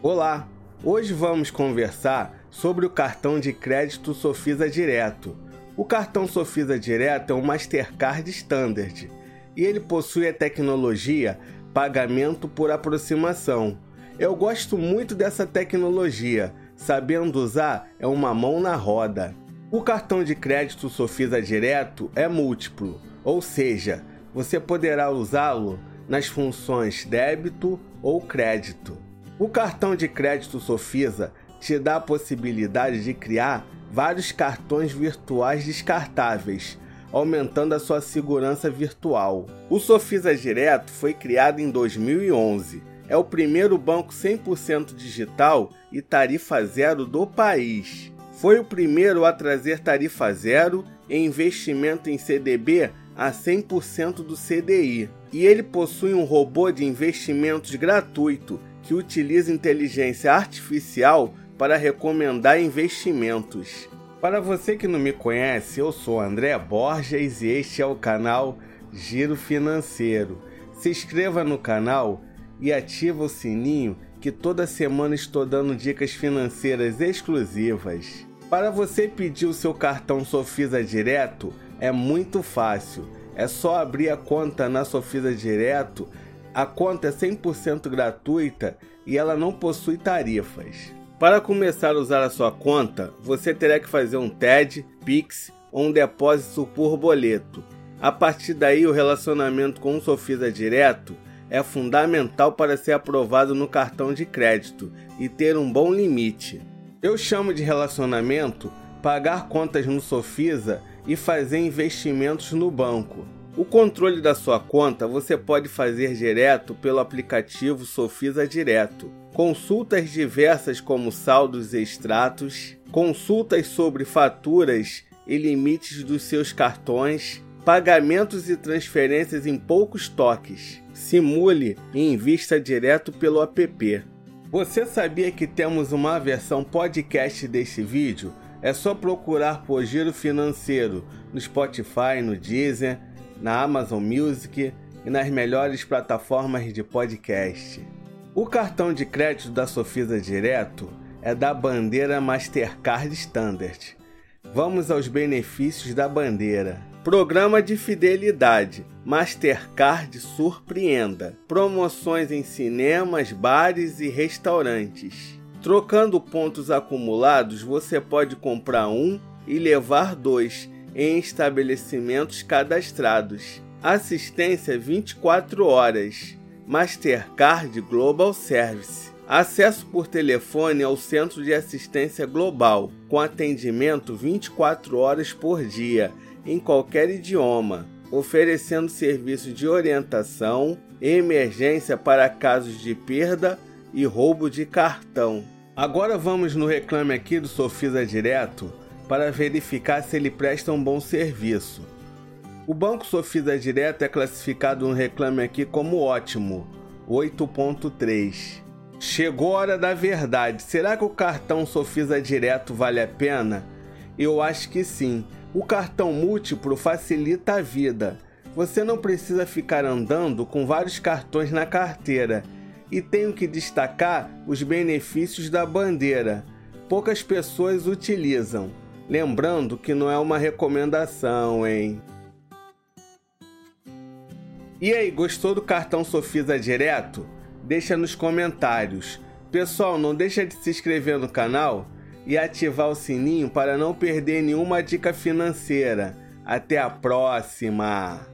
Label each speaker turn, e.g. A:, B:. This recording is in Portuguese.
A: Olá! Hoje vamos conversar sobre o cartão de crédito Sofisa Direto. O cartão Sofisa Direto é um Mastercard Standard e ele possui a tecnologia pagamento por aproximação. Eu gosto muito dessa tecnologia, sabendo usar é uma mão na roda. O cartão de crédito Sofisa Direto é múltiplo, ou seja, você poderá usá-lo nas funções débito ou crédito. O cartão de crédito Sofisa te dá a possibilidade de criar vários cartões virtuais descartáveis, aumentando a sua segurança virtual. O Sofisa Direto foi criado em 2011. É o primeiro banco 100% digital e tarifa zero do país. Foi o primeiro a trazer tarifa zero e investimento em CDB a 100% do CDI. E ele possui um robô de investimentos gratuito que utiliza inteligência artificial para recomendar investimentos. Para você que não me conhece, eu sou André Borges e este é o canal Giro Financeiro. Se inscreva no canal e ativa o sininho que toda semana estou dando dicas financeiras exclusivas. Para você pedir o seu cartão Sofisa Direto é muito fácil. É só abrir a conta na Sofisa Direto a conta é 100% gratuita e ela não possui tarifas. Para começar a usar a sua conta, você terá que fazer um TED, Pix ou um depósito por boleto. A partir daí, o relacionamento com o Sofisa Direto é fundamental para ser aprovado no cartão de crédito e ter um bom limite. Eu chamo de relacionamento pagar contas no Sofisa e fazer investimentos no banco. O controle da sua conta você pode fazer direto pelo aplicativo Sofisa Direto. Consultas diversas como saldos e extratos, consultas sobre faturas e limites dos seus cartões, pagamentos e transferências em poucos toques. Simule e invista direto pelo app. Você sabia que temos uma versão podcast deste vídeo? É só procurar por Giro Financeiro no Spotify, no Deezer na Amazon Music e nas melhores plataformas de podcast. O cartão de crédito da Sofisa Direto é da bandeira Mastercard Standard. Vamos aos benefícios da bandeira. Programa de fidelidade Mastercard Surpreenda. Promoções em cinemas, bares e restaurantes. Trocando pontos acumulados, você pode comprar um e levar dois em estabelecimentos cadastrados. Assistência 24 horas. Mastercard Global Service. Acesso por telefone ao Centro de Assistência Global, com atendimento 24 horas por dia, em qualquer idioma, oferecendo serviço de orientação, emergência para casos de perda e roubo de cartão. Agora vamos no reclame aqui do Sofisa Direto para verificar se ele presta um bom serviço. O Banco Sofisa Direto é classificado no Reclame Aqui como ótimo, 8.3. Chegou a hora da verdade. Será que o cartão Sofisa Direto vale a pena? Eu acho que sim. O cartão múltiplo facilita a vida. Você não precisa ficar andando com vários cartões na carteira. E tenho que destacar os benefícios da bandeira. Poucas pessoas utilizam. Lembrando que não é uma recomendação, hein? E aí, gostou do cartão Sofisa Direto? Deixa nos comentários. Pessoal, não deixa de se inscrever no canal e ativar o sininho para não perder nenhuma dica financeira. Até a próxima!